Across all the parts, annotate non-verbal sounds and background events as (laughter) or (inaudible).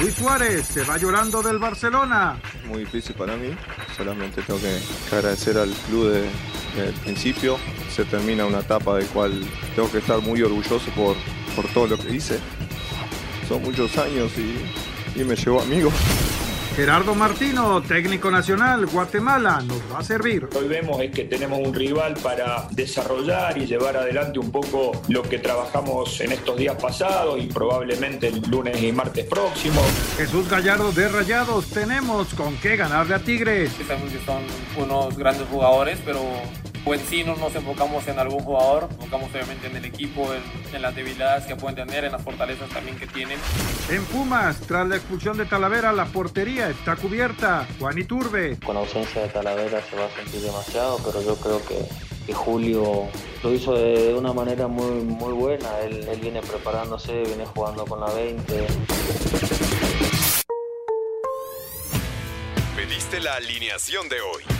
Luis Suárez se va llorando del Barcelona. Muy difícil para mí, solamente tengo que agradecer al club desde el principio. Se termina una etapa de cual tengo que estar muy orgulloso por, por todo lo que hice. Son muchos años y, y me llevó amigos. Gerardo Martino, técnico nacional, Guatemala, nos va a servir. Hoy vemos es que tenemos un rival para desarrollar y llevar adelante un poco lo que trabajamos en estos días pasados y probablemente el lunes y martes próximos. Jesús Gallardo de Rayados, tenemos con qué ganarle a Tigres. Sabemos que son unos grandes jugadores, pero pues sí no nos enfocamos en algún jugador, nos enfocamos obviamente en el equipo, en, las debilidades que pueden tener, en las fortalezas también que tienen. En Pumas, tras la expulsión de Talavera, la portería está cubierta. Juan Iturbe. Con ausencia de Talavera se va a sentir demasiado, pero yo creo que, que Julio lo hizo de una manera muy, muy buena. Él, él viene preparándose, viene jugando con la 20. Pediste la alineación de hoy.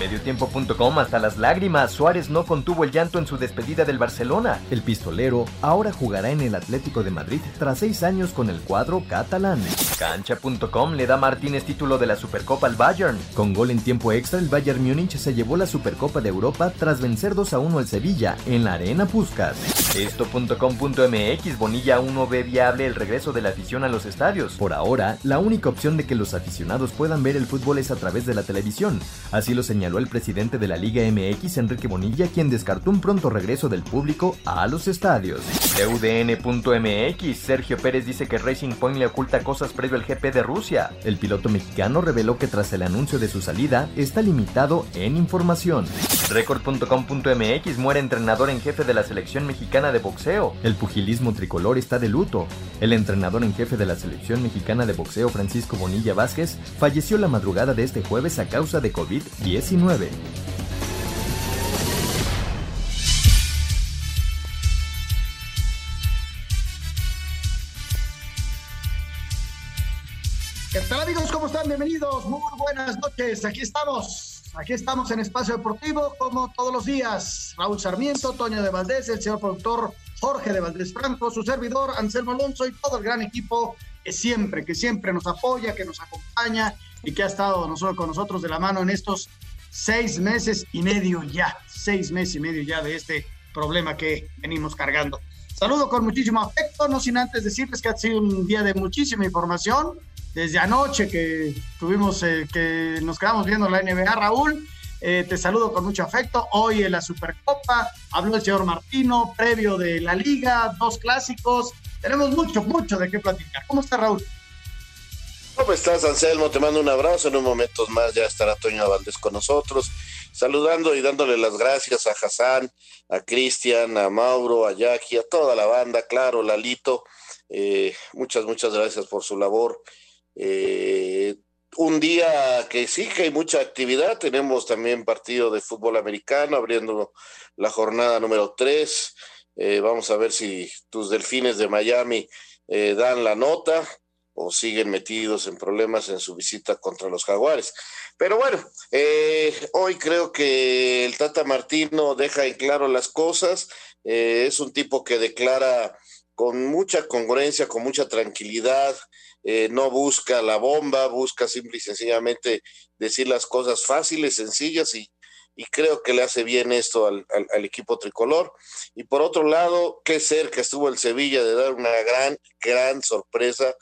Mediotiempo.com hasta las lágrimas. Suárez no contuvo el llanto en su despedida del Barcelona. El pistolero ahora jugará en el Atlético de Madrid tras seis años con el cuadro catalán. Cancha.com le da Martínez título de la Supercopa al Bayern. Con gol en tiempo extra, el Bayern Múnich se llevó la Supercopa de Europa tras vencer 2 a 1 al Sevilla en la Arena Puskas. Esto.com.mx Bonilla aún no ve viable el regreso de la afición a los estadios. Por ahora, la única opción de que los aficionados puedan ver el fútbol es a través de la televisión. Así lo señaló el presidente de la Liga MX, Enrique Bonilla, quien descartó un pronto regreso del público a los estadios. UDN.mx Sergio Pérez dice que Racing Point le oculta cosas previo al GP de Rusia. El piloto mexicano reveló que tras el anuncio de su salida está limitado en información. Record.com.mx muere entrenador en jefe de la selección mexicana de boxeo. El pugilismo tricolor está de luto. El entrenador en jefe de la selección mexicana de boxeo, Francisco Bonilla Vázquez, falleció la madrugada de este jueves a causa de COVID-19. ¿Qué tal amigos? ¿Cómo están? Bienvenidos. Muy buenas noches. Aquí estamos. Aquí estamos en Espacio Deportivo como todos los días. Raúl Sarmiento, Toño de Valdés, el señor productor Jorge de Valdés Franco, su servidor Anselmo Alonso y todo el gran equipo que siempre, que siempre nos apoya, que nos acompaña y que ha estado con nosotros de la mano en estos seis meses y medio ya, seis meses y medio ya de este problema que venimos cargando. Saludo con muchísimo afecto, no sin antes decirles que ha sido un día de muchísima información. Desde anoche que tuvimos, eh, que nos quedamos viendo la NBA, Raúl, eh, te saludo con mucho afecto. Hoy en la Supercopa habló el señor Martino, previo de la Liga, dos clásicos. Tenemos mucho, mucho de qué platicar. ¿Cómo está Raúl? ¿Cómo estás, Anselmo? Te mando un abrazo. En un momento más ya estará Toño Valdés con nosotros, saludando y dándole las gracias a Hassan, a Cristian, a Mauro, a Jackie, a toda la banda, claro, Lalito. Eh, muchas, muchas gracias por su labor. Eh, un día que sí que hay mucha actividad. Tenemos también partido de fútbol americano, abriendo la jornada número 3. Eh, vamos a ver si tus delfines de Miami dan la nota o siguen metidos en problemas en su visita contra los jaguares. Pero bueno, eh, hoy creo que el Tata Martino deja en claro las cosas, eh, es un tipo que declara con mucha congruencia, con mucha tranquilidad, eh, no busca la bomba, busca simple y sencillamente decir las cosas fáciles, sencillas y, y creo que le hace bien esto al, al, equipo tricolor. Y por otro lado, qué cerca estuvo el Sevilla de dar una gran, gran sorpresa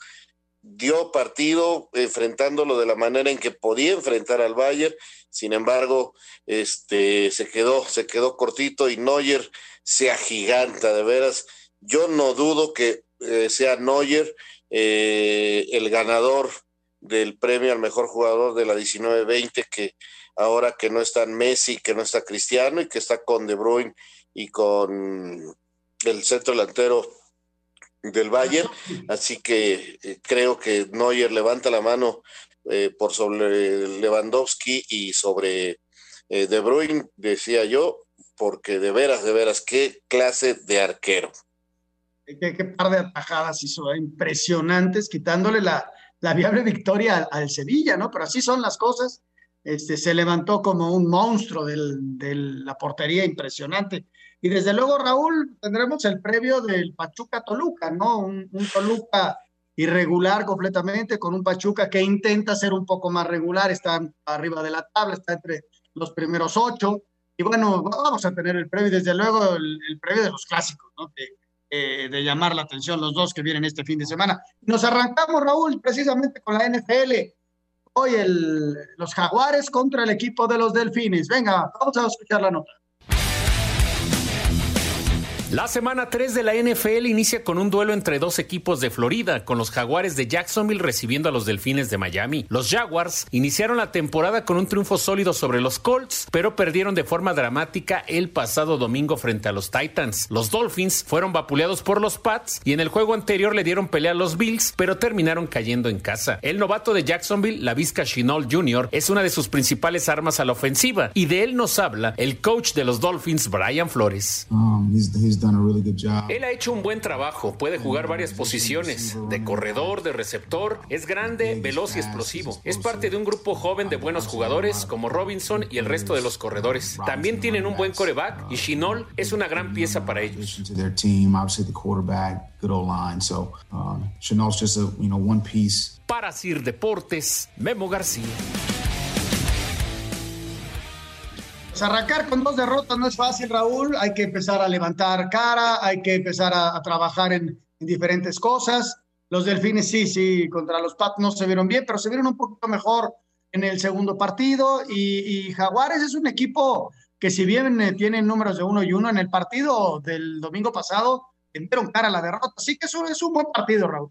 dio partido enfrentándolo de la manera en que podía enfrentar al Bayern, sin embargo, este se quedó, se quedó cortito y Neuer se agiganta, de veras. Yo no dudo que eh, sea Neuer eh, el ganador del premio al mejor jugador de la 19-20 que ahora que no están Messi, que no está Cristiano y que está con De Bruyne y con el centro delantero del Bayern, así que eh, creo que Neuer levanta la mano eh, por sobre Lewandowski y sobre eh, De Bruyne, decía yo, porque de veras, de veras, qué clase de arquero. Qué, par de atajadas hizo, impresionantes, quitándole la, la viable victoria al, Sevilla, ¿no? Pero así son las cosas. Este, se levantó como un monstruo de la portería impresionante. Y desde luego, Raúl, tendremos el previo del Pachuca Toluca, ¿no? Un, Toluca irregular completamente, con un Pachuca que intenta ser un poco más regular, está arriba de la tabla, está entre los primeros ocho. Y bueno, vamos a tener el previo, desde luego, el, previo de los clásicos, ¿no? De, eh, de llamar la atención los dos que vienen este fin de semana. Nos arrancamos, Raúl, precisamente con la NFL. Hoy el, los Jaguares contra el equipo de los Delfines. Venga, vamos a escuchar la nota. La semana 3 de la NFL inicia con un duelo entre dos equipos de Florida, con los Jaguares de Jacksonville recibiendo a los Delfines de Miami. Los Jaguars iniciaron la temporada con un triunfo sólido sobre los Colts, pero perdieron de forma dramática el pasado domingo frente a los Titans. Los Dolphins fueron vapuleados por los Pats y en el juego anterior le dieron pelea a los Bills, pero terminaron cayendo en casa. El novato de Jacksonville, la Vizca Chinol Jr., es una de sus principales armas a la ofensiva y de él nos habla el coach de los Dolphins, Brian Flores. Um, él ha hecho un buen trabajo, puede jugar varias posiciones, de corredor, de receptor, es grande, veloz y explosivo. Es parte de un grupo joven de buenos jugadores como Robinson y el resto de los corredores. También tienen un buen coreback y Shinol es una gran pieza para ellos. Para Sir Deportes, Memo García. Arrancar con dos derrotas no es fácil, Raúl. Hay que empezar a levantar cara, hay que empezar a, trabajar en, diferentes cosas. Los delfines sí, sí, contra los Pats no se vieron bien, pero se vieron un poquito mejor en el segundo partido. Y, Jaguares es un equipo que si bien eh, tienen números de uno y uno en el partido del domingo pasado, dieron cara a la derrota. Así que eso es un buen partido, Raúl.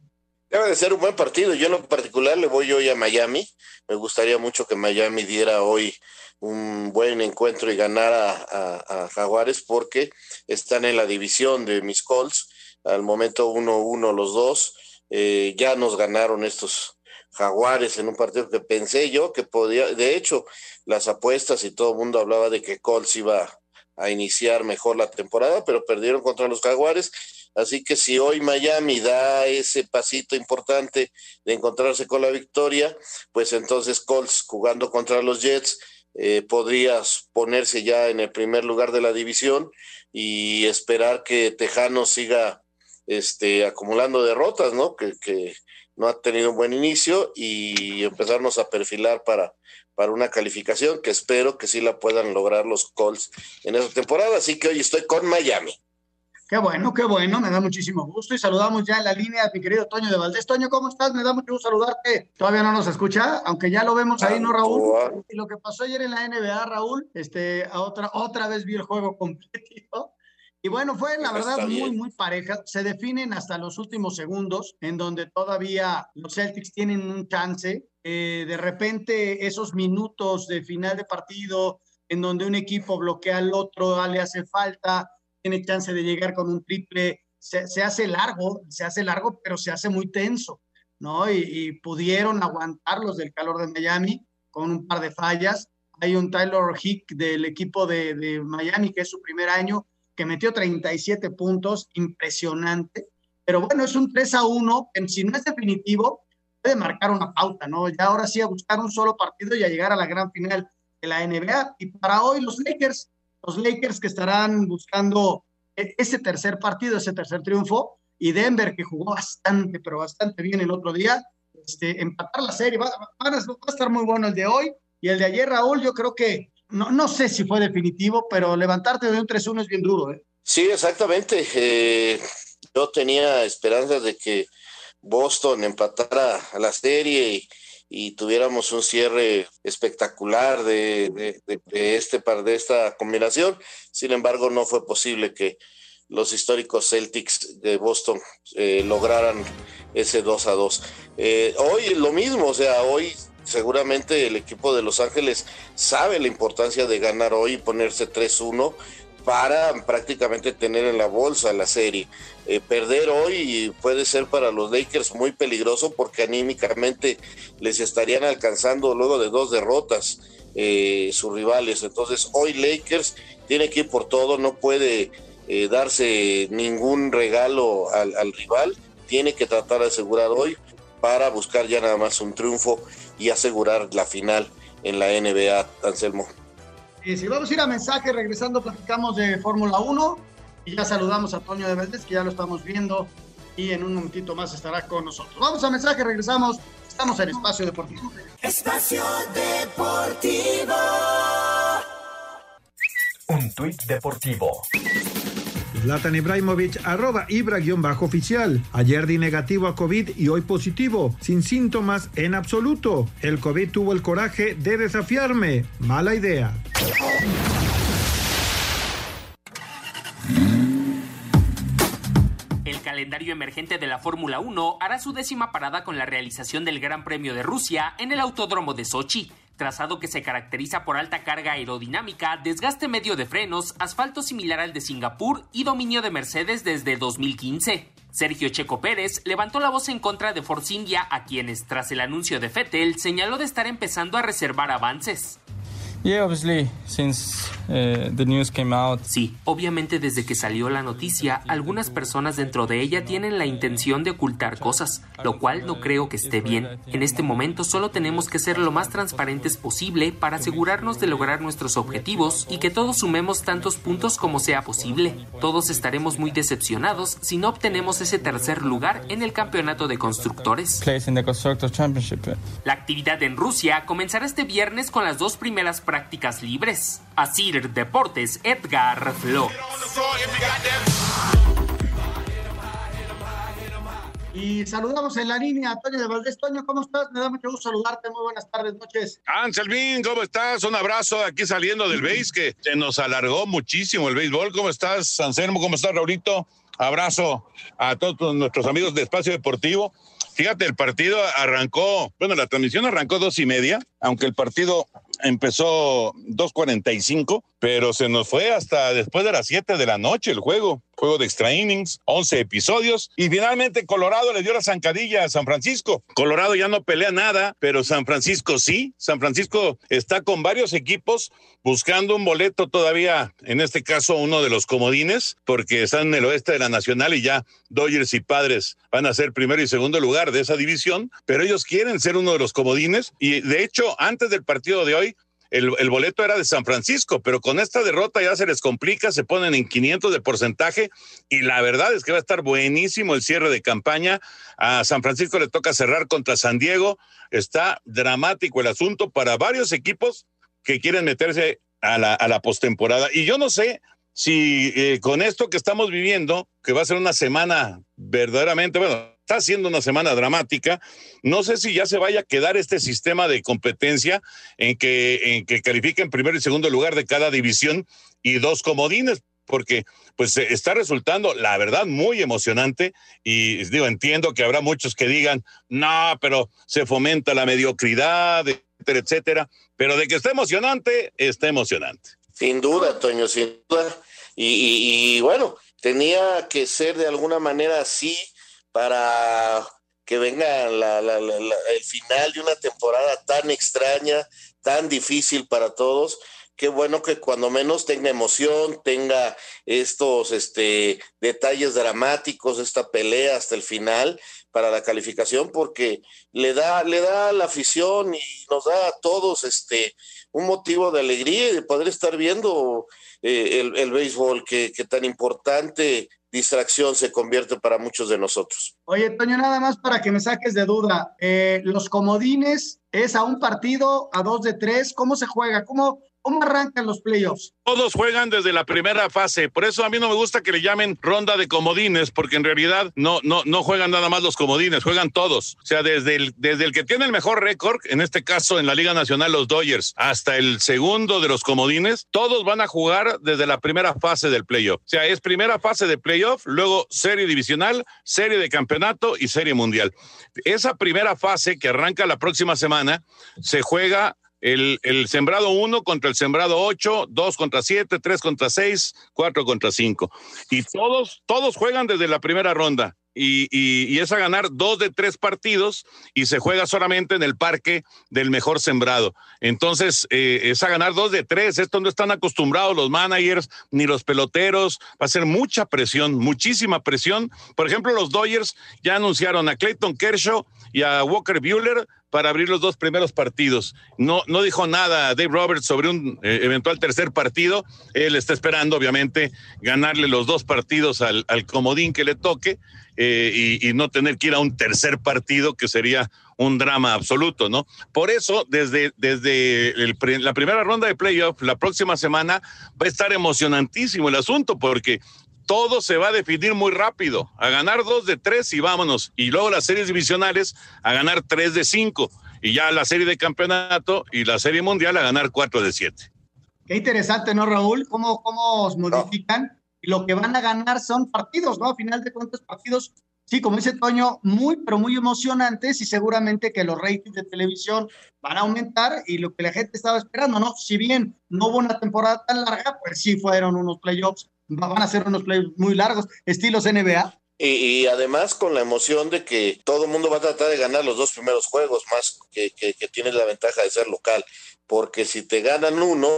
Debe de ser un buen partido. Yo en lo particular le voy hoy a Miami. Me gustaría mucho que Miami diera hoy un buen encuentro y ganar a, Jaguares porque están en la división de mis Colts. Al momento 1-1 los dos. Eh, ya nos ganaron estos Jaguares en un partido que pensé yo que podía, de hecho, las apuestas y todo el mundo hablaba de que Colts iba a iniciar mejor la temporada, pero perdieron contra los Jaguares. Así que si hoy Miami da ese pasito importante de encontrarse con la victoria, pues entonces Colts jugando contra los Jets eh, podrías ponerse ya en el primer lugar de la división y esperar que Tejano siga este, acumulando derrotas, ¿no? Que, que no ha tenido un buen inicio y empezarnos a perfilar para, para una calificación que espero que sí la puedan lograr los Colts en esa temporada. Así que hoy estoy con Miami. Qué bueno, qué bueno, me da muchísimo gusto y saludamos ya en la línea a mi querido Toño de Valdés. Toño, ¿cómo estás? Me da mucho gusto saludarte. Todavía no nos escucha, aunque ya lo vemos ahí, ¿no, Raúl? Y lo que pasó ayer en la NBA, Raúl, este, otra, otra vez vi el juego completo. Y bueno, fue la verdad muy, muy pareja. Se definen hasta los últimos segundos, en donde todavía los Celtics tienen un chance. Eh, de repente, esos minutos de final de partido, en donde un equipo bloquea al otro, le hace falta tiene chance de llegar con un triple, se, hace largo, se hace largo, pero se hace muy tenso, ¿no? Y, pudieron aguantarlos del calor de Miami con un par de fallas. Hay un Tyler Hick del equipo de, de Miami, que es su primer año, que metió 37 puntos, impresionante. Pero bueno, es un 3 a 1, que si no es definitivo, puede marcar una pauta, ¿no? Ya ahora sí a buscar un solo partido y a llegar a la gran final de la NBA. Y para hoy los Lakers los Lakers que estarán buscando e-, ese tercer partido, ese tercer triunfo, y Denver que jugó bastante, pero bastante bien el otro día, este, empatar la serie. Va, a estar muy bueno el de hoy y el de ayer, Raúl, yo creo que no, no sé si fue definitivo, pero levantarte de un 3-1 es bien duro. ¿eh? Sí, exactamente. Eh, yo tenía esperanzas de que Boston empatara la serie y y tuviéramos un cierre espectacular de, de, este par de esta combinación. Sin embargo, no fue posible que los históricos Celtics de Boston eh, lograran ese 2 a 2. Eh, hoy lo mismo, o sea, hoy seguramente el equipo de Los Ángeles sabe la importancia de ganar hoy y ponerse 3-1 para prácticamente tener en la bolsa la serie. Eh, perder hoy puede ser para los Lakers muy peligroso porque anímicamente les estarían alcanzando luego de dos derrotas eh, sus rivales. Entonces hoy Lakers tiene que ir por todo, no puede eh, darse ningún regalo al, al rival, tiene que tratar de asegurar hoy para buscar ya nada más un triunfo y asegurar la final en la NBA, Anselmo. Y si vamos a ir a mensaje, regresando, platicamos de Fórmula 1 y ya saludamos a Toño de Valdés, que ya lo estamos viendo y en un momentito más estará con nosotros. Vamos a mensaje, regresamos. Estamos en Espacio Deportivo. Espacio Deportivo. Un tuit deportivo. Zlatan Ibrahimovic, arroba Ibra-oficial. Ayer di negativo a COVID y hoy positivo, sin síntomas en absoluto. El COVID tuvo el coraje de desafiarme. Mala idea. El calendario emergente de la Fórmula 1 hará su décima parada con la realización del Gran Premio de Rusia en el Autódromo de Sochi trazado que se caracteriza por alta carga aerodinámica, desgaste medio de frenos, asfalto similar al de Singapur y dominio de Mercedes desde 2015. Sergio Checo Pérez levantó la voz en contra de Force India, a quienes, tras el anuncio de Fettel, señaló de estar empezando a reservar avances. Yeah, obviously, since uh, the news came out. Sí, obviamente desde que salió la noticia, algunas personas dentro de ella tienen la intención de ocultar cosas, lo cual no creo que esté bien. En este momento solo tenemos que ser lo más transparentes posible para asegurarnos de lograr nuestros objetivos y que todos sumemos tantos puntos como sea posible. Todos estaremos muy decepcionados si no obtenemos ese tercer lugar en el campeonato de constructores. Place in the Constructors Championship. La actividad en Rusia comenzará este viernes con las dos primeras prácticas libres. Asir Deportes, Edgar Flo. Y saludamos en la línea a Toño de Valdés. Toño, ¿cómo estás? Me da mucho gusto saludarte. Muy buenas tardes, noches. Anselmín, ¿cómo estás? Un abrazo aquí saliendo del béis que se nos alargó muchísimo el béisbol. ¿Cómo estás, Anselmo? ¿Cómo estás, Raulito? Abrazo a todos nuestros amigos de Espacio Deportivo. Fíjate, el partido arrancó, bueno, la transmisión arrancó dos y media, aunque el partido empezó 2.45, pero se nos fue hasta después de las 7 de la noche el juego. Juego de extra innings, 11 episodios. Y finalmente Colorado le dio la zancadilla a San Francisco. Colorado ya no pelea nada, pero San Francisco sí. San Francisco está con varios equipos buscando un boleto todavía, en este caso uno de los comodines, porque están en el oeste de la Nacional y ya Dodgers y Padres van a ser primero y segundo lugar de esa división, pero ellos quieren ser uno de los comodines. Y de hecho, antes del partido de hoy, el, boleto era de San Francisco, pero con esta derrota ya se les complica, se ponen en 500 de porcentaje y la verdad es que va a estar buenísimo el cierre de campaña. A San Francisco le toca cerrar contra San Diego. Está dramático el asunto para varios equipos que quieren meterse a la, a la postemporada. Y yo no sé si eh, con esto que estamos viviendo, que va a ser una semana verdaderamente, bueno, está siendo una semana dramática. No sé si ya se vaya a quedar este sistema de competencia en que, en que califiquen primero y segundo lugar de cada división y dos comodines, porque pues está resultando, la verdad, muy emocionante. Y digo, entiendo que habrá muchos que digan, no, pero se fomenta la mediocridad, etcétera, etcétera. Pero de que está emocionante, está emocionante. Sin duda, Toño, sin duda. Y bueno, tenía que ser de alguna manera así para que venga el final de una temporada tan extraña, tan difícil para todos. Qué bueno que cuando menos tenga emoción, tenga estos este, detalles dramáticos, esta pelea hasta el final para la calificación, porque le da, le da la afición y nos da a todos este, un motivo de alegría y de poder estar viendo eh, el, el, béisbol que, que tan importante distracción se convierte para muchos de nosotros. Oye, Toño, nada más para que me saques de duda, eh, los comodines es a un partido, a dos de tres, ¿cómo se juega? ¿Cómo, ¿Cómo arrancan los playoffs? Todos juegan desde la primera fase, por eso a mí no me gusta que le llamen ronda de comodines, porque en realidad no, no, no juegan nada más los comodines, juegan todos. O sea, desde el, desde el que tiene el mejor récord, en este caso en la Liga Nacional los Dodgers, hasta el segundo de los comodines, todos van a jugar desde la primera fase del playoff. O sea, es primera fase de playoff, luego serie divisional, serie de campeonato y serie mundial. Esa primera fase que arranca la próxima semana se juega el, el, sembrado 1 contra el sembrado 8, 2 contra 7, 3 contra 6, 4 contra 5. Y todos, todos juegan desde la primera ronda. Y, es a ganar dos de tres partidos y se juega solamente en el parque del mejor sembrado. Entonces, eh, es a ganar dos de tres. Esto no están acostumbrados los managers ni los peloteros. Va a ser mucha presión, muchísima presión. Por ejemplo, los Dodgers ya anunciaron a Clayton Kershaw y a Walker Bueller para abrir los dos primeros partidos. No, no dijo nada Dave Roberts sobre un eh, eventual tercer partido. Él está esperando, obviamente, ganarle los dos partidos al, al comodín que le toque eh, y, y, no tener que ir a un tercer partido que sería un drama absoluto, ¿no? Por eso, desde, desde el, la primera ronda de playoff, la próxima semana, va a estar emocionantísimo el asunto, porque todo se va a definir muy rápido. A ganar dos de tres y vámonos. Y luego las series divisionales a ganar tres de cinco. Y ya la serie de campeonato y la serie mundial a ganar cuatro de siete. Qué interesante, ¿no, Raúl? ¿Cómo, cómo modifican? No. Lo que van a ganar son partidos, ¿no? A final de cuentas, partidos, sí, como dice Toño, muy, pero muy emocionantes y seguramente que los ratings de televisión van a aumentar y lo que la gente estaba esperando, ¿no? Si bien no hubo una temporada tan larga, pues sí fueron unos playoffs van a ser unos playoffs muy largos, estilos NBA. Y, y, además con la emoción de que todo el mundo va a tratar de ganar los dos primeros juegos, más que, que, que tienes la ventaja de ser local, porque si te ganan uno,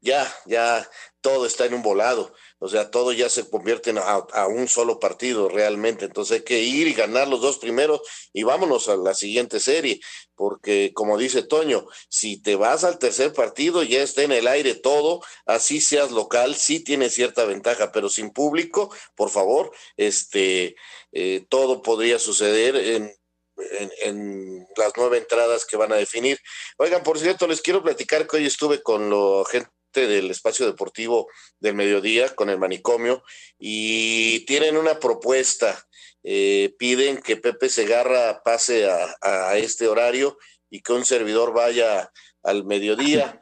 ya, ya todo está en un volado. O sea, todo ya se convierte en a, un solo partido realmente. Entonces hay que ir y ganar los dos primeros y vámonos a la siguiente serie. Porque, como dice Toño, si te vas al tercer partido, ya está en el aire todo, así seas local, sí tiene cierta ventaja, pero sin público, por favor, este, eh, todo podría suceder en, en, en, las nueve entradas que van a definir. Oigan, por cierto, les quiero platicar que hoy estuve con la gente del espacio deportivo del mediodía con el manicomio y tienen una propuesta. Eh, piden que Pepe Segarra pase a, a, este horario y que un servidor vaya al mediodía.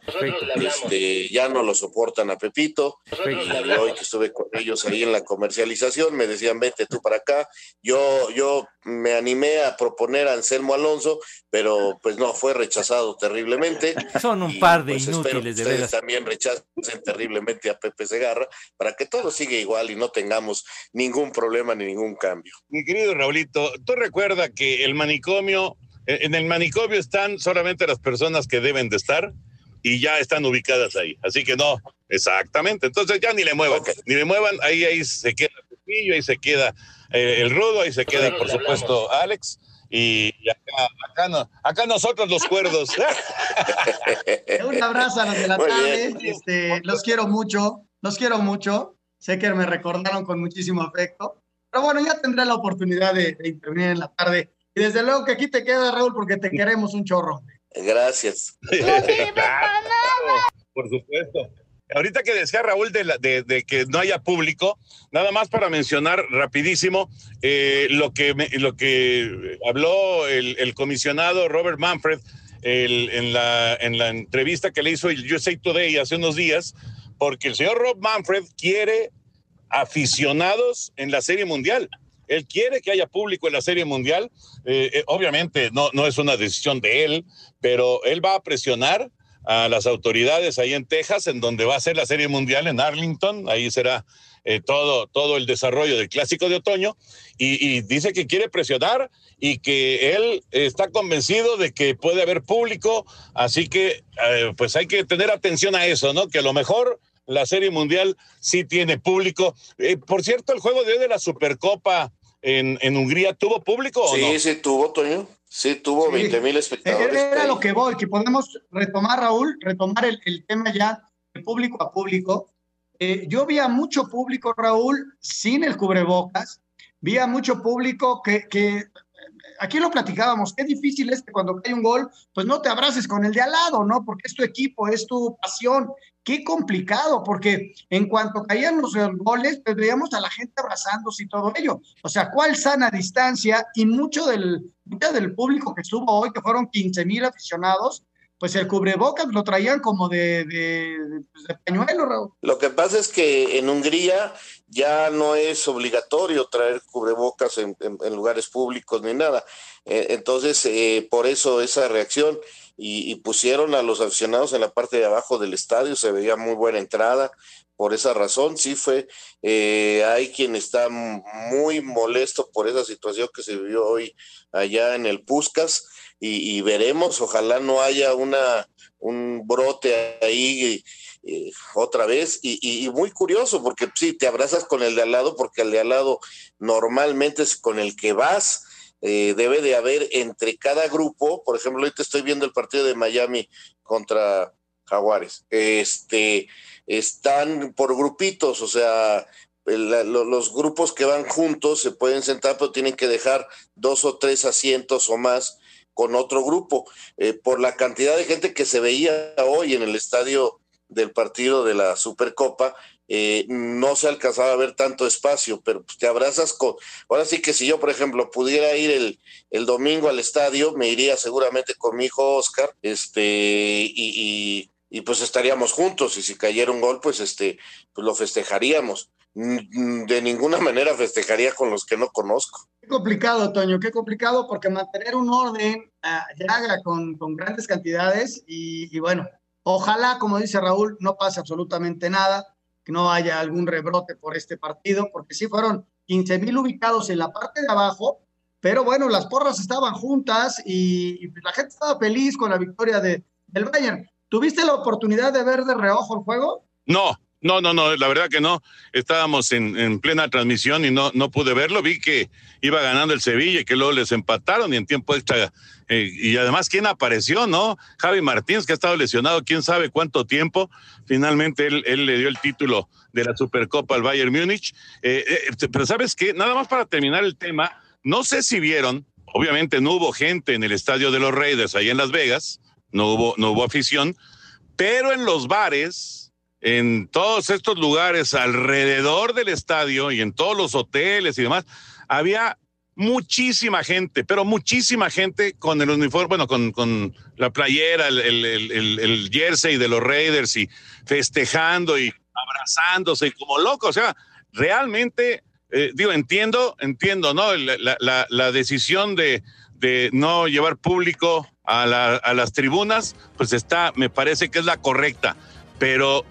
Este, ya no lo soportan a Pepito. Y hoy que estuve con ellos ahí en la comercialización, me decían, vete tú para acá. Yo, yo me animé a proponer a Anselmo Alonso, pero pues no, fue rechazado terriblemente. Son un y, par de pues, inútiles, de veras. también rechacen terriblemente a Pepe Segarra para que todo siga igual y no tengamos ningún problema ni ningún cambio. Mi querido Raulito, tú recuerda que el manicomio en el manicomio están solamente las personas que deben de estar y ya están ubicadas ahí. Así que no, exactamente. Entonces ya ni le muevan, okay. ni le muevan, ahí, ahí se queda el ahí se queda eh, el Rudo, ahí se queda, por supuesto, Alex. Y acá, acá, no, acá nosotros los cuerdos. (laughs) Un abrazo a los de la tarde. Este, los quiero mucho, los quiero mucho. Sé que me recordaron con muchísimo afecto. Pero bueno, ya tendré la oportunidad de, de intervenir en la tarde y desde luego que aquí te queda, Raúl, porque te queremos un chorro. Gracias. (laughs) (laughs) Por supuesto. Ahorita que decía Raúl de, la, de, de, que no haya público, nada más para mencionar rapidísimo eh, lo, que me, lo que habló el, el comisionado Robert Manfred el, en, la, en la entrevista que le hizo el USA Today hace unos días, porque el señor Rob Manfred quiere aficionados en la Serie Mundial. Él quiere que haya público en la Serie Mundial. Eh, eh, obviamente no, no es una decisión de él, pero él va a presionar a las autoridades ahí en Texas, en donde va a ser la Serie Mundial en Arlington. Ahí será eh, todo, todo el desarrollo del Clásico de Otoño. Y, dice que quiere presionar y que él está convencido de que puede haber público. Así que, pues hay que tener atención a eso, ¿no? Que a lo mejor la Serie Mundial sí tiene público. Por cierto, el juego de hoy de la Supercopa en, en Hungría, ¿tuvo público o sí, no? Sí, tuvo, Toño. Sí, tuvo sí. 20 mil espectadores. Era lo que voy, que podemos retomar, Raúl, retomar el, el tema ya de público a público. Eh, yo vi a mucho público, Raúl, sin el cubrebocas. Vi a mucho público que, que aquí lo platicábamos, qué difícil es que cuando cae un gol, pues no te abraces con el de al lado, ¿no? Porque es tu equipo, es tu pasión. Qué complicado, porque en cuanto caían los goles, pues veíamos a la gente abrazándose y todo ello. O sea, ¿cuál sana distancia? Y mucho del, del público que estuvo hoy, que fueron 15 mil aficionados, pues el cubrebocas lo traían como de, de, pues, de, pañuelo, Raúl. Lo que pasa es que en Hungría ya no es obligatorio traer cubrebocas en, lugares públicos ni nada. Eh, entonces, eh, por eso esa reacción y, y, pusieron a los aficionados en la parte de abajo del estadio, se veía muy buena entrada. Por esa razón, sí fue, eh, hay quien está muy molesto por esa situación que se vivió hoy allá en el Puscas y, veremos, ojalá no haya una un brote ahí eh, otra vez. Y, muy curioso porque sí, te abrazas con el de al lado porque el de al lado normalmente es con el que vas, eh, debe de haber entre cada grupo, por ejemplo, ahorita estoy viendo el partido de Miami contra Jaguares, este, están por grupitos, o sea, el, los grupos que van juntos se pueden sentar, pero tienen que dejar dos o tres asientos o más con otro grupo, eh, por la cantidad de gente que se veía hoy en el estadio del partido de la Supercopa, eh, no se alcanzaba a ver tanto espacio, pero pues, te abrazas con... Ahora sí que si yo, por ejemplo, pudiera ir el, el domingo al estadio, me iría seguramente con mi hijo Oscar, este, y, y, y pues estaríamos juntos, y si cayera un gol, pues este, pues lo festejaríamos. De ninguna manera festejaría con los que no conozco. Qué complicado, Toño, qué complicado, porque mantener un orden uh, ya con, con grandes cantidades y, y bueno, Ojalá, como dice Raúl, no pase absolutamente nada, que no haya algún rebrote por este partido, porque sí fueron 15 mil ubicados en la parte de abajo, pero bueno, las porras estaban juntas y, y, la gente estaba feliz con la victoria de, del Bayern. ¿Tuviste la oportunidad de ver de reojo el juego? No, no, no, no, la verdad que no. Estábamos en, en, plena transmisión y no, no pude verlo. Vi que iba ganando el Sevilla y que luego les empataron y en tiempo extra. Eh, y además, ¿quién apareció, no? Javi Martínez, que ha estado lesionado quién sabe cuánto tiempo. Finalmente él, él le dio el título de la Supercopa al Bayern Múnich. Eh, eh, pero ¿sabes qué? Nada más para terminar el tema, no sé si vieron, obviamente no hubo gente en el estadio de los Raiders ahí en Las Vegas, no hubo, no hubo afición, pero en los bares en todos estos lugares alrededor del estadio y en todos los hoteles y demás, había muchísima gente, pero muchísima gente con el uniforme, bueno, con, con la playera, el, el, el, jersey de los Raiders y festejando y abrazándose y como locos. O sea, realmente, eh, digo, entiendo, entiendo, ¿no? La, la, la decisión de, de, no llevar público a, la, a las tribunas, pues está, me parece que es la correcta pero,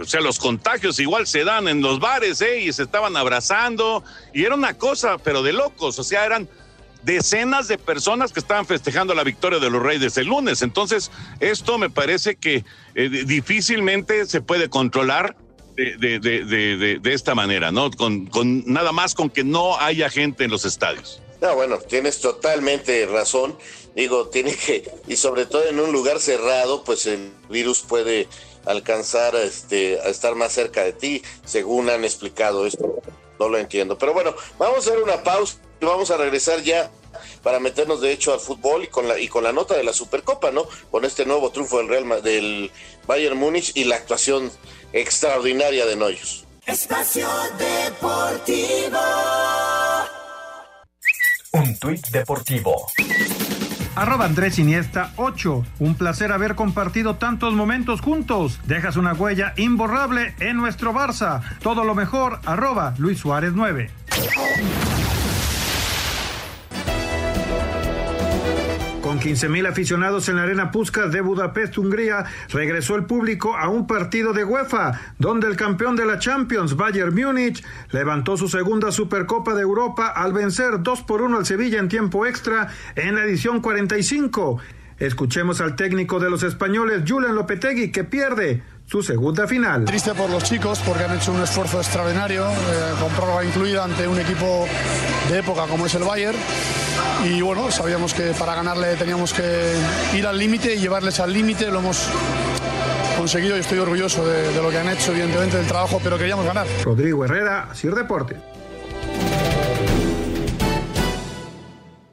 o sea, los contagios igual se dan en los bares, ¿eh? Y se estaban abrazando, y era una cosa, pero de locos, o sea, eran decenas de personas que estaban festejando la victoria de los Reyes el lunes. Entonces, esto me parece que eh, difícilmente se puede controlar de, de, de, de esta manera, ¿no? Con, con, nada más con que no haya gente en los estadios. No, bueno, tienes totalmente razón. Digo, tiene que, y sobre todo en un lugar cerrado, pues el virus puede alcanzar a, este, a estar más cerca de ti, según han explicado esto. No lo entiendo. Pero bueno, vamos a hacer una pausa y vamos a regresar ya para meternos de hecho al fútbol y con la y con la nota de la Supercopa, ¿no? Con este nuevo triunfo del Real del Bayern Múnich y la actuación extraordinaria de Noyos. Espacio Deportivo. Un tuit deportivo arroba Andrés Iniesta 8. Un placer haber compartido tantos momentos juntos. Dejas una huella imborrable en nuestro Barça. Todo lo mejor, arroba Luis Suárez 9. Con 15.000 aficionados en la Arena Puskas de Budapest, Hungría, regresó el público a un partido de UEFA, donde el campeón de la Champions, Bayern Múnich, levantó su segunda Supercopa de Europa al vencer 2 por 1 al Sevilla en tiempo extra en la edición 45. Escuchemos al técnico de los españoles, Julen Lopetegui, que pierde su segunda final. Triste por los chicos porque han hecho un esfuerzo extraordinario, eh, con prórroga incluida ante un equipo de época como es el Bayern. Y bueno, sabíamos que para ganarle teníamos que ir al límite y llevarles al límite. Lo hemos conseguido y estoy orgulloso de, de, lo que han hecho, evidentemente, del trabajo, pero queríamos ganar. Rodrigo Herrera, Sir Deporte.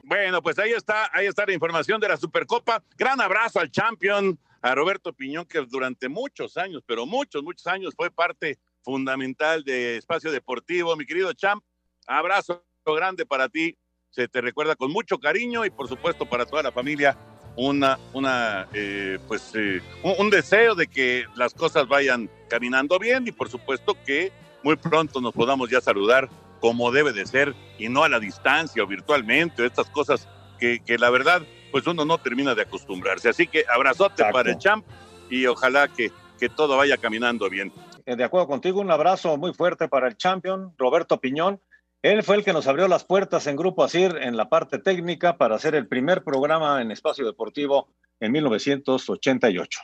Bueno, Bueno, pues ahí está, ahí está la información de la Supercopa. Gran abrazo al champion, a Roberto Piñón, que durante muchos años, pero muchos, muchos años fue parte fundamental de Espacio Deportivo. Mi querido champ, abrazo grande para ti. Se te recuerda con mucho cariño y por supuesto para toda la familia una, una eh, pues eh, un, deseo de que las cosas vayan caminando bien y por supuesto que muy pronto nos podamos ya saludar como debe de ser y no a la distancia o virtualmente, estas cosas que, que la verdad pues uno no termina de acostumbrarse. Así que abrazote para el champ y ojalá que, que todo vaya caminando bien. Eh, de acuerdo contigo, un abrazo muy fuerte para el champion, Roberto Piñón. Él fue el que nos abrió las puertas en Grupo Asir en la parte técnica para hacer el primer programa en espacio deportivo en 1988.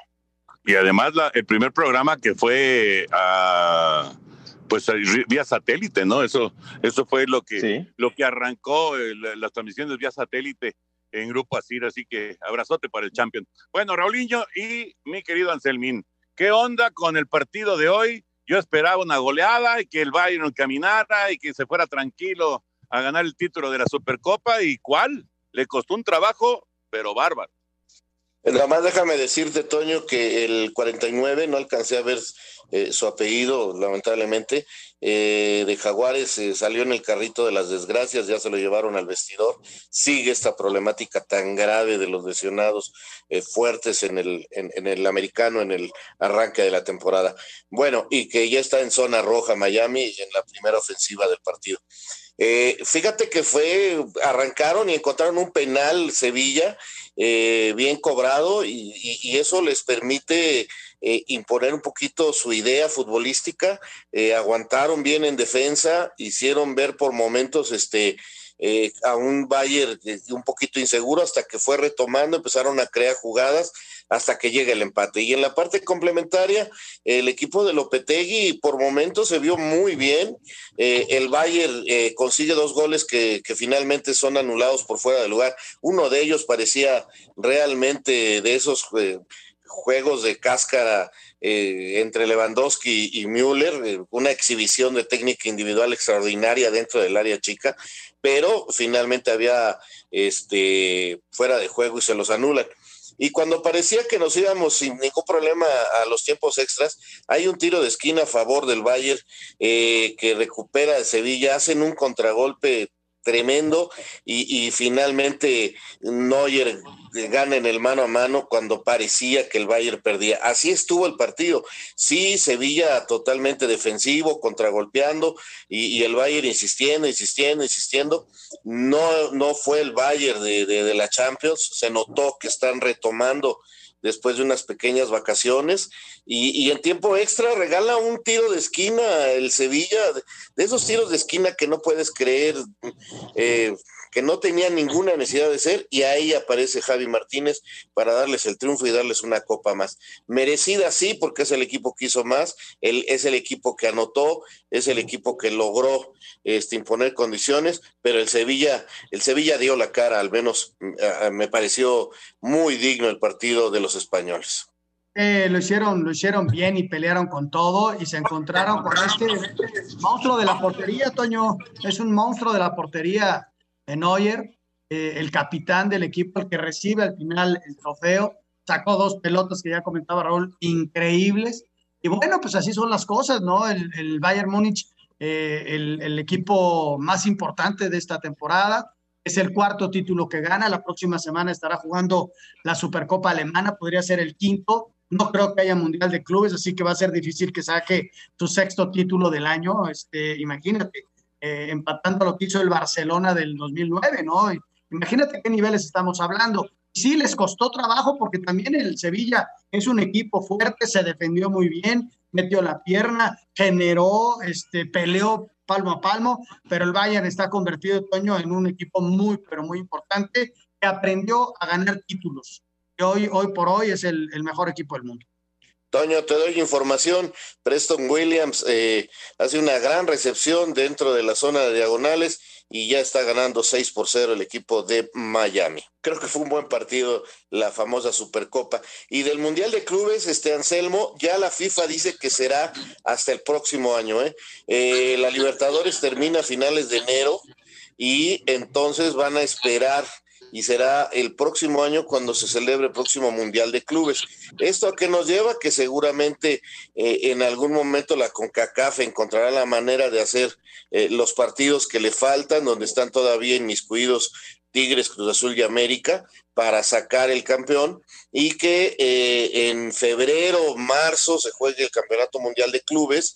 Y además el primer programa que fue a pues vía satélite, ¿no? Eso, eso fue lo que, lo que arrancó las transmisiones vía satélite en Grupo Asir, así que abrazote para el champion. Bueno, Raulinho y mi querido Anselmín, ¿qué onda con el partido de hoy? Yo esperaba una goleada y que el Bayern caminara y que se fuera tranquilo a ganar el título de la Supercopa y cuál, le costó un trabajo, pero bárbaro. Nada más déjame decirte, Toño, que el 49, no alcancé a ver eh, su apellido, lamentablemente, eh, de Jaguares eh, salió en el carrito de las desgracias, ya se lo llevaron al vestidor. Sigue esta problemática tan grave de los lesionados fuertes en el, en, el americano, en el arranque de la temporada. Bueno, y que ya está en zona roja Miami en la primera ofensiva del partido. fíjate que fue, arrancaron y encontraron un penal Sevilla eh, bien cobrado y, eso les permite eh, imponer un poquito su idea futbolística, eh, aguantaron bien en defensa, hicieron ver por momentos este eh, a un Bayern un poquito inseguro hasta que fue retomando, empezaron a crear jugadas hasta que llega el empate. Y en la parte complementaria, el equipo de Lopetegui por momentos se vio muy bien. Eh, el Bayern eh, consigue dos goles que, finalmente son anulados por fuera de lugar. Uno de ellos parecía realmente de esos juegos de cáscara eh, entre Lewandowski y Müller, eh, una exhibición de técnica individual extraordinaria dentro del área chica, pero finalmente había este fuera de juego y se los anulan. Y cuando parecía que nos íbamos sin ningún problema a los tiempos extras, hay un tiro de esquina a favor del Bayern eh, que recupera de Sevilla, hacen un contragolpe tremendo y, finalmente Neuer gana en el mano a mano cuando parecía que el Bayern perdía. Así estuvo el partido. Sí, Sevilla totalmente defensivo, contragolpeando y, el Bayern insistiendo, insistiendo, insistiendo. No, no fue el Bayern de, de la Champions. Se notó que están retomando después de unas pequeñas vacaciones y, en tiempo extra regala un tiro de esquina el Sevilla, de, esos tiros de esquina que no puedes creer. Eh, que no tenía ninguna necesidad de ser, y ahí aparece Javi Martínez para darles el triunfo y darles una copa más. Merecida sí, porque es el equipo que hizo más, es el equipo que anotó, es el equipo que logró este, imponer condiciones, pero el Sevilla, el Sevilla dio la cara, al menos me pareció muy digno el partido de los españoles. Eh, lo hicieron, lo hicieron bien y pelearon con todo y se encontraron con este monstruo de la portería, Toño. Es un monstruo de la portería Neuer, eh, el capitán del equipo, el que recibe al final el trofeo, sacó dos pelotas que ya comentaba Raúl, increíbles. Y bueno, pues así son las cosas, ¿no? El, Bayern Múnich, eh, el, equipo más importante de esta temporada, es el cuarto título que gana. La próxima semana estará jugando la Supercopa Alemana, podría ser el quinto. No creo que haya Mundial de Clubes, así que va a ser difícil que saque su sexto título del año. Este, imagínate, eh, empatando lo que hizo el Barcelona del 2009, ¿no? Imagínate qué niveles estamos hablando. Sí, les costó trabajo porque también el Sevilla es un equipo fuerte, se defendió muy bien, metió la pierna, generó, este, peleó palmo a palmo, pero el Bayern está convertido, Toño, en un equipo muy, pero muy importante que aprendió a ganar títulos. Y hoy, hoy por hoy es el mejor equipo del mundo. Toño, te doy información. Preston Williams eh, hace una gran recepción dentro de la zona de diagonales y ya está ganando 6 por 0 el equipo de Miami. Creo que fue un buen partido la famosa Supercopa. Y del Mundial de Clubes, este Anselmo, ya la FIFA dice que será hasta el próximo año. ¿eh? Eh, la Libertadores termina a finales de enero y entonces van a esperar y será el próximo año cuando se celebre el próximo Mundial de Clubes. ¿Esto a qué nos lleva? Que seguramente eh, en algún momento la CONCACAF encontrará la manera de hacer eh, los partidos que le faltan, donde están todavía inmiscuidos Tigres, Cruz Azul y América para sacar el campeón y que eh, en febrero marzo se juegue el Campeonato Mundial de Clubes,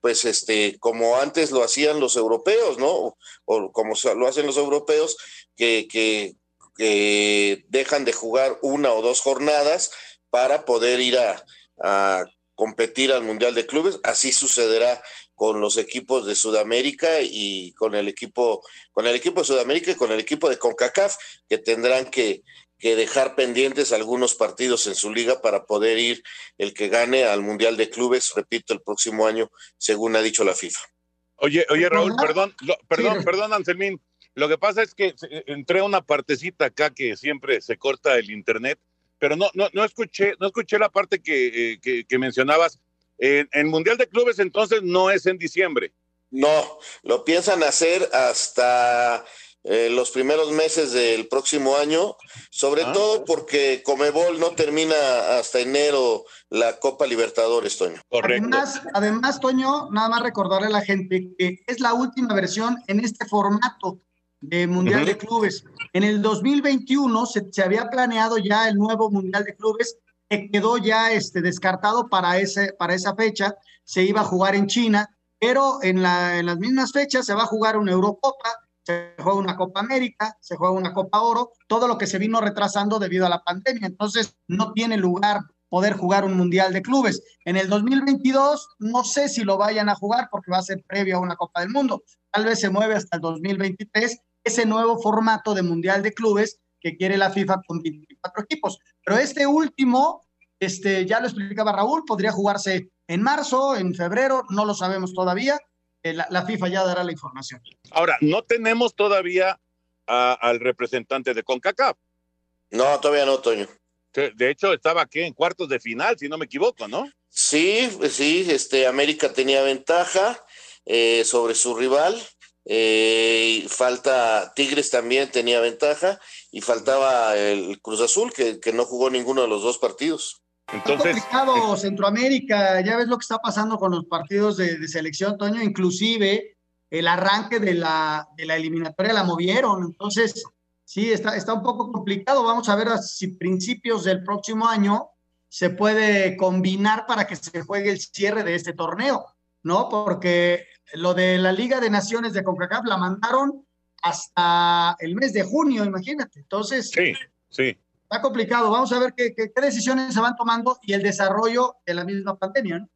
pues este, como antes lo hacían los europeos, ¿no? O, como lo hacen los europeos, que, que, que, dejan de jugar una o dos jornadas para poder ir a, a competir al Mundial de Clubes. Así sucederá con los equipos de Sudamérica y con el equipo, con el equipo de Sudamérica y con el equipo de CONCACAF, que tendrán que, que dejar pendientes algunos partidos en su liga para poder ir el que gane al Mundial de Clubes, repito, el próximo año, según ha dicho la FIFA. Oye, oye Raúl, perdón, perdón, perdón, Anselmín. Lo que pasa es que entré a una partecita acá que siempre se corta el internet, pero no, no, no escuché, no escuché la parte que, eh, que, que mencionabas en, Mundial de Clubes entonces no es en diciembre. No, lo piensan hacer hasta eh, los primeros meses del próximo año, sobre ah. todo porque Comebol no termina hasta enero la Copa Libertadores, Toño. Correcto. Además, además, Toño, nada más recordarle a la gente que es la última versión en este formato de Mundial de Clubes. En el 2021 se, se había planeado ya el nuevo Mundial de Clubes quedó ya este, descartado para, ese, para esa fecha, se iba a jugar en China, pero en, la, en las mismas fechas se va a jugar una Eurocopa, se juega una Copa América, se juega una Copa Oro, todo lo que se vino retrasando debido a la pandemia, entonces no tiene lugar poder jugar un Mundial de Clubes. En el 2022 no sé si lo vayan a jugar porque va a ser previo a una Copa del Mundo, tal vez se mueve hasta el 2023 ese nuevo formato de Mundial de Clubes que quiere la FIFA con 24 equipos. Pero este último, este, ya lo explicaba Raúl, podría jugarse en marzo, en febrero, no lo sabemos todavía. Eh, la, FIFA ya dará la información. Ahora, no tenemos todavía al representante de CONCACAF. No, todavía no, Toño. De hecho, estaba aquí en cuartos de final, si no me equivoco, ¿no? Sí, sí, este, América tenía ventaja eh, sobre su rival. Eh, falta Tigres también tenía ventaja y faltaba el Cruz Azul que, no jugó ninguno de los dos partidos. Entonces, complicado Centroamérica, ya ves lo que está pasando con los partidos de, selección, Toño, inclusive el arranque de la, de la eliminatoria la movieron, entonces sí, está, está un poco complicado, vamos a ver si principios del próximo año se puede combinar para que se juegue el cierre de este torneo, ¿no? Porque lo de la Liga de Naciones de CONCACAF la mandaron hasta el mes de junio, imagínate. Entonces, sí, sí. Está complicado. Vamos a ver qué, qué, decisiones se van tomando y el desarrollo de la misma pandemia, ¿no?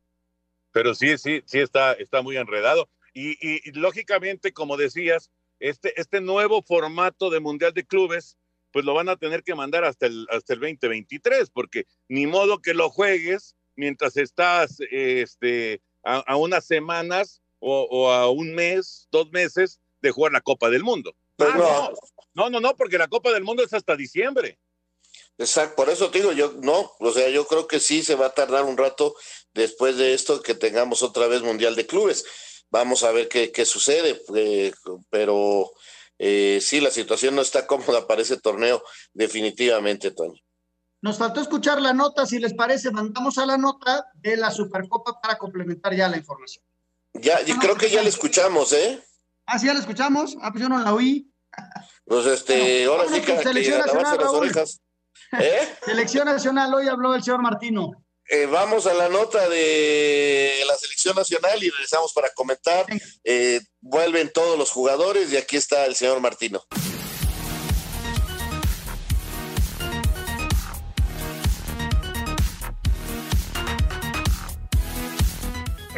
Pero sí, sí, sí está, está muy enredado. Y, y, lógicamente, como decías, este, este nuevo formato de Mundial de Clubes, pues lo van a tener que mandar hasta el, hasta el 2023, porque ni modo que lo juegues mientras estás este, a unas semanas o, a un mes, dos meses de jugar la Copa del Mundo. Pues ah, no. no, no, porque la Copa del Mundo es hasta diciembre. Exacto, por eso te digo, yo no, o sea, yo creo que sí se va a tardar un rato después de esto que tengamos otra vez Mundial de Clubes. Vamos a ver qué, qué sucede, eh, pero eh, sí, la situación no está (laughs) cómoda para ese torneo, definitivamente, Tony. Nos faltó escuchar la nota, si les parece, mandamos a la nota de la Supercopa para complementar ya la información. Ya, y creo que ya la escuchamos, ¿eh? Ah, sí, ya la escuchamos. Ah, pues yo no la oí. Pues este, ahora sí que, Selección Nacional, las orejas. ¿Eh? (laughs) Selección Nacional, hoy habló el señor Martino. Eh, vamos a la nota de la selección nacional y regresamos para comentar. Eh, vuelven todos los jugadores y aquí está el señor Martino.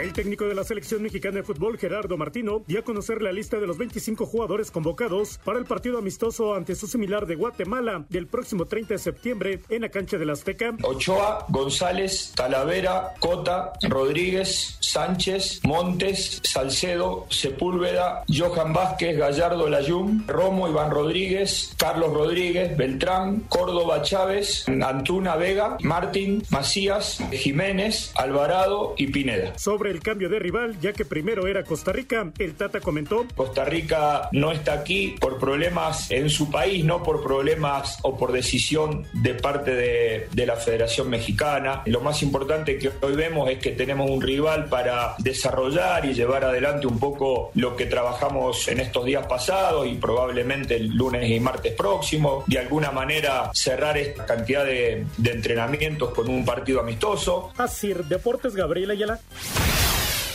El técnico de la selección mexicana de fútbol, Gerardo Martino, dio a conocer la lista de los 25 jugadores convocados para el partido amistoso ante su similar de Guatemala del próximo 30 de septiembre en la cancha del Azteca. Ochoa, González, Talavera, Cota, Rodríguez, Sánchez, Montes, Salcedo, Sepúlveda, Johan Vázquez, Gallardo Layún, Romo Iván Rodríguez, Carlos Rodríguez, Beltrán, Córdoba Chávez, Antuna Vega, Martín, Macías, Jiménez, Alvarado y Pineda. Sobre el cambio de rival, ya que primero era Costa Rica. El Tata comentó. Costa Rica no está aquí por problemas en su país, no por problemas o por decisión de parte de, de la Federación Mexicana. Lo más importante que hoy vemos es que tenemos un rival para desarrollar y llevar adelante un poco lo que trabajamos en estos días pasados y probablemente el lunes y martes próximo. De alguna manera cerrar esta cantidad de, de entrenamientos con un partido amistoso. Así, Deportes Gabriela Ayala.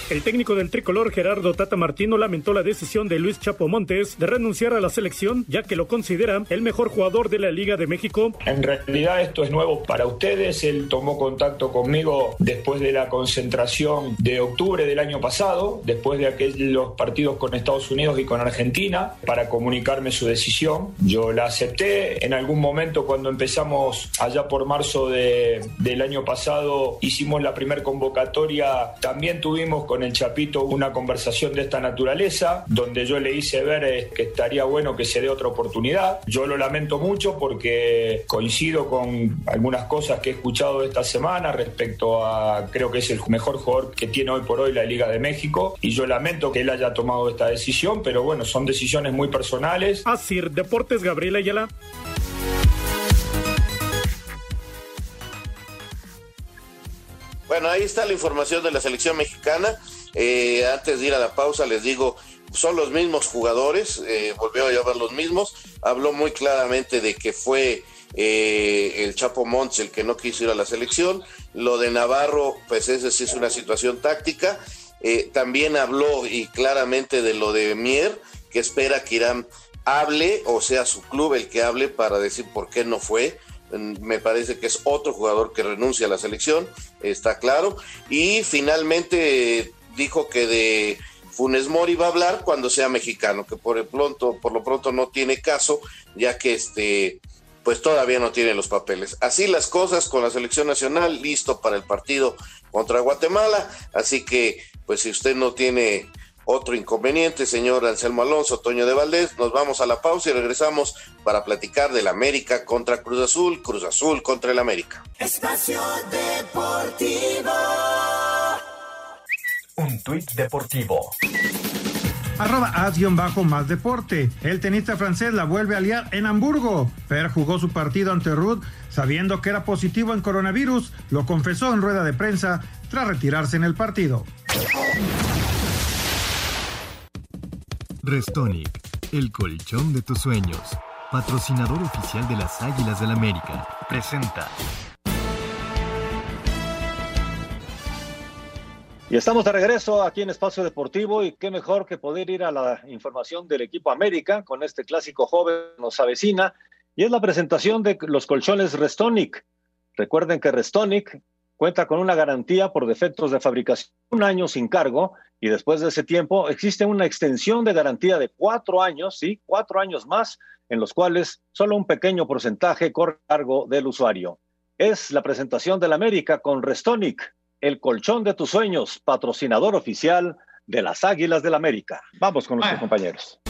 El técnico del tricolor Gerardo Tata Martino lamentó la decisión de Luis Chapo Montes de renunciar a la selección, ya que lo considera el mejor jugador de la Liga de México. En realidad esto es nuevo para ustedes. Él tomó contacto conmigo después de la concentración de octubre del año pasado, después de aquellos partidos con Estados Unidos y con Argentina, para comunicarme su decisión. Yo la acepté. En algún momento cuando empezamos allá por marzo de, del año pasado, hicimos la primer convocatoria. También tuvimos con el Chapito una conversación de esta naturaleza, donde yo le hice ver eh, que estaría bueno que se dé otra oportunidad. Yo lo lamento mucho porque coincido con algunas cosas que he escuchado esta semana respecto a, creo que es el mejor jugador que tiene hoy por hoy la Liga de México, y yo lamento que él haya tomado esta decisión, pero bueno, son decisiones muy personales. Así, Deportes Gabriela Ayala. Bueno, ahí está la información de la selección mexicana. Eh, antes de ir a la pausa, les digo, son los mismos jugadores, eh, volvió a llamar los mismos. Habló muy claramente de que fue eh, el Chapo Montes el que no quiso ir a la selección. Lo de Navarro, pues esa sí es una situación táctica. También habló y claramente de lo de Mier, que espera que Irán hable, o sea, su club el que hable para decir por qué no fue me parece que es otro jugador que renuncia a la selección, está claro. Y finalmente dijo que de Funes Mori va a hablar cuando sea mexicano, que por el pronto, por lo pronto no tiene caso, ya que este pues todavía no tiene los papeles. Así las cosas con la selección nacional, listo para el partido contra Guatemala, así que pues si usted no tiene otro inconveniente, señor Anselmo Alonso, Toño de Valdés. Nos vamos a la pausa y regresamos para platicar del América contra Cruz Azul, Cruz Azul contra el América. Espacio Deportivo. Un tuit deportivo. Arroba bajo más deporte. El tenista francés la vuelve a liar en Hamburgo. Per jugó su partido ante Ruth sabiendo que era positivo en coronavirus. Lo confesó en rueda de prensa tras retirarse en el partido. Restonic, el colchón de tus sueños, patrocinador oficial de las Águilas del América, presenta. Y estamos de regreso aquí en Espacio Deportivo y qué mejor que poder ir a la información del equipo América con este clásico joven nos avecina y es la presentación de los colchones Restonic. Recuerden que Restonic cuenta con una garantía por defectos de fabricación un año sin cargo y después de ese tiempo existe una extensión de garantía de cuatro años, sí, cuatro años más, en los cuales solo un pequeño porcentaje corre cargo del usuario. Es la presentación del América con Restonic, el colchón de tus sueños, patrocinador oficial de las Águilas del América. Vamos con nuestros compañeros.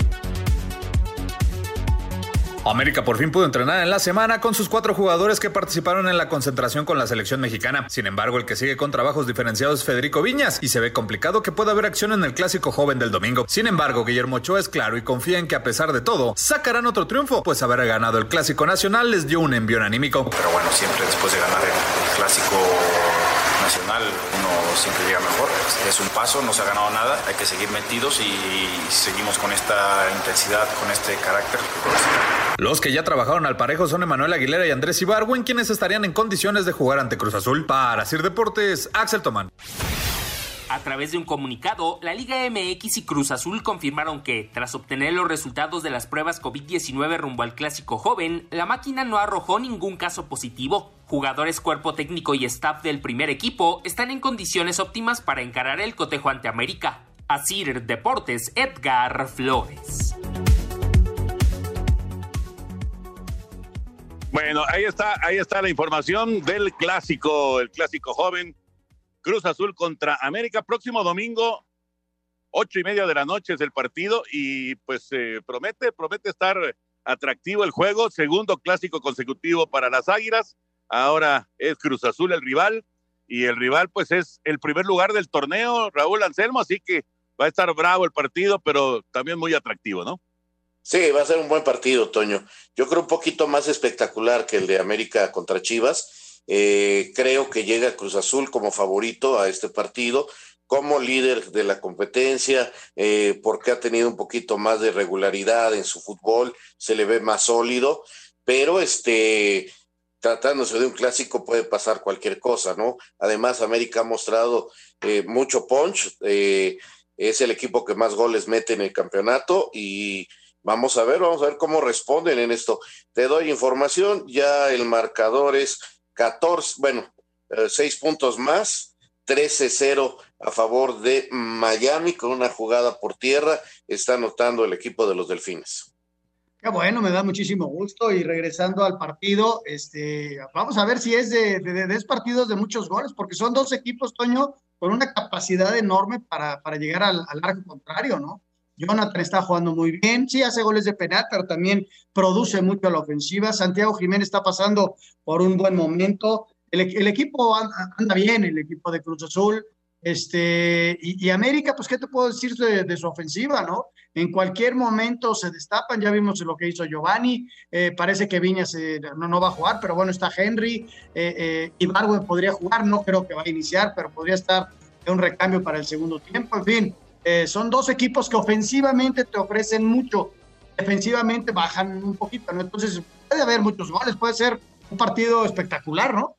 América por fin pudo entrenar en la semana con sus cuatro jugadores que participaron en la concentración con la selección mexicana. Sin embargo, el que sigue con trabajos diferenciados es Federico Viñas y se ve complicado que pueda haber acción en el clásico joven del domingo. Sin embargo, Guillermo Ochoa es claro y confía en que a pesar de todo, sacarán otro triunfo, pues haber ganado el clásico nacional les dio un envío anímico. Pero bueno, siempre después de ganar el, el clásico nacional siempre llega mejor. Es un paso, no se ha ganado nada, hay que seguir metidos y seguimos con esta intensidad, con este carácter. Los que ya trabajaron al parejo son Emanuel Aguilera y Andrés Ibargüen, quienes estarían en condiciones de jugar ante Cruz Azul. Para Sir Deportes, Axel Tomán. A través de un comunicado, la Liga MX y Cruz Azul confirmaron que, tras obtener los resultados de las pruebas COVID-19 rumbo al clásico joven, la máquina no arrojó ningún caso positivo. Jugadores, cuerpo técnico y staff del primer equipo están en condiciones óptimas para encarar el cotejo ante América. Asir Deportes, Edgar Flores. Bueno, ahí está, ahí está la información del clásico, el clásico joven Cruz Azul contra América. Próximo domingo, ocho y media de la noche es el partido y pues eh, promete, promete estar atractivo el juego. Segundo clásico consecutivo para las Águilas. Ahora es Cruz Azul el rival y el rival pues es el primer lugar del torneo, Raúl Anselmo, así que va a estar bravo el partido, pero también muy atractivo, ¿no? Sí, va a ser un buen partido, Toño. Yo creo un poquito más espectacular que el de América contra Chivas. Eh, creo que llega Cruz Azul como favorito a este partido, como líder de la competencia, eh, porque ha tenido un poquito más de regularidad en su fútbol, se le ve más sólido, pero este, tratándose de un clásico puede pasar cualquier cosa, ¿no? Además, América ha mostrado eh, mucho punch, es el equipo que más goles mete en el campeonato y Vamos a ver, vamos a ver cómo responden en esto. Te doy información, ya el marcador es 14, bueno, eh, seis puntos más, 13-0 a favor de Miami con una jugada por tierra, está anotando el equipo de los Delfines. Qué bueno, me da muchísimo gusto y regresando al partido, este, vamos a ver si es de, de, partidos de muchos goles, porque son dos equipos, Toño, con una capacidad enorme para, para llegar al, al arco contrario, ¿no? Jonathan está jugando muy bien, sí hace goles de penal, pero también produce mucho a la ofensiva. Santiago Jiménez está pasando por un buen momento. El, equipo anda, bien, el equipo de Cruz Azul. Este, y, América, pues, ¿qué te puedo decir de, su ofensiva, no? En cualquier momento se destapan, ya vimos lo que hizo Giovanni, eh, parece que Viñas no, no va a jugar, pero bueno, está Henry, eh, eh, podría jugar, no creo que va a iniciar, pero podría estar en un recambio para el segundo tiempo, en fin, eh, son dos equipos que ofensivamente te ofrecen mucho, defensivamente bajan un poquito, ¿no? Entonces puede haber muchos goles, puede ser un partido espectacular, ¿no?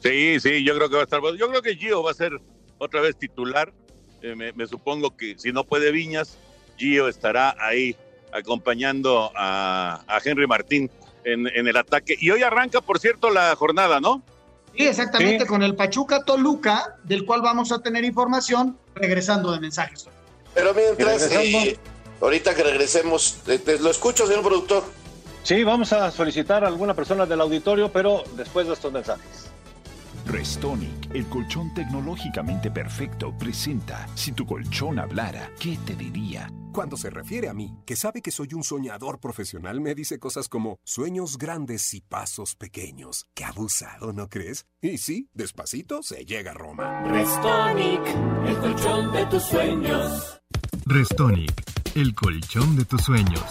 Sí, sí, yo creo que va a estar bueno. Yo creo que Gio va a ser otra vez titular. Eh, me, supongo que si no puede Viñas, Gio estará ahí acompañando a, Henry Martín en, en, el ataque. Y hoy arranca, por cierto, la jornada, ¿no? Sí, exactamente, con el Pachuca Toluca, del cual vamos a tener información regresando de mensajes. Pero mientras, eh, ahorita que regresemos, lo escucho, señor productor. Sí, vamos a solicitar a alguna persona del auditorio, pero después de estos mensajes. Restonic, el colchón tecnológicamente perfecto, presenta Si tu colchón hablara, ¿qué te diría? Cuando se refiere a mí, que sabe que soy un soñador profesional, me dice cosas como sueños grandes y pasos pequeños. Qué abusado, ¿no crees? Y sí, despacito se llega a Roma. Restonic, el colchón de tus sueños. Restonic, el colchón de tus sueños.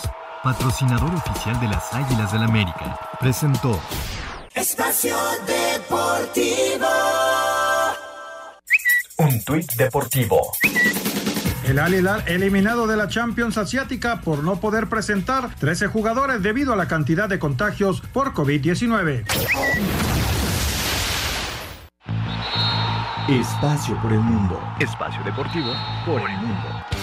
Patrocinador oficial de las Águilas del América. Presentó Espacio Deportivo. Un tuit deportivo. El Al Hilal eliminado de la Champions Asiática por no poder presentar 13 jugadores debido a la cantidad de contagios por COVID-19. Espacio por el mundo. Espacio deportivo por el mundo.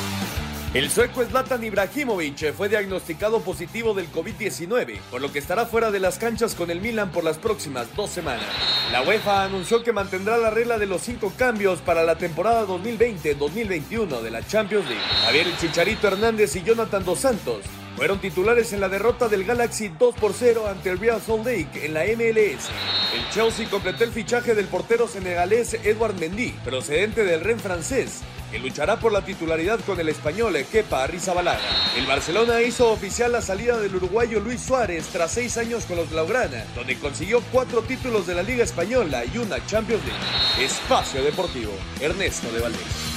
El sueco Zlatan Ibrahimovic fue diagnosticado positivo del COVID-19, por lo que estará fuera de las canchas con el Milan por las próximas dos semanas. La UEFA anunció que mantendrá la regla de los cinco cambios para la temporada 2020-2021 de la Champions League. Javier Chicharito Hernández y Jonathan Dos Santos fueron titulares en la derrota del Galaxy 2 por 0 ante el Real Salt Lake en la MLS. El Chelsea completó el fichaje del portero senegalés Edouard Mendy, procedente del Ren francés, que luchará por la titularidad con el español Kepa Arrizabalaga. El Barcelona hizo oficial la salida del uruguayo Luis Suárez tras seis años con los Blaugrana, donde consiguió cuatro títulos de la Liga Española y una Champions League. Espacio Deportivo, Ernesto de Valdés.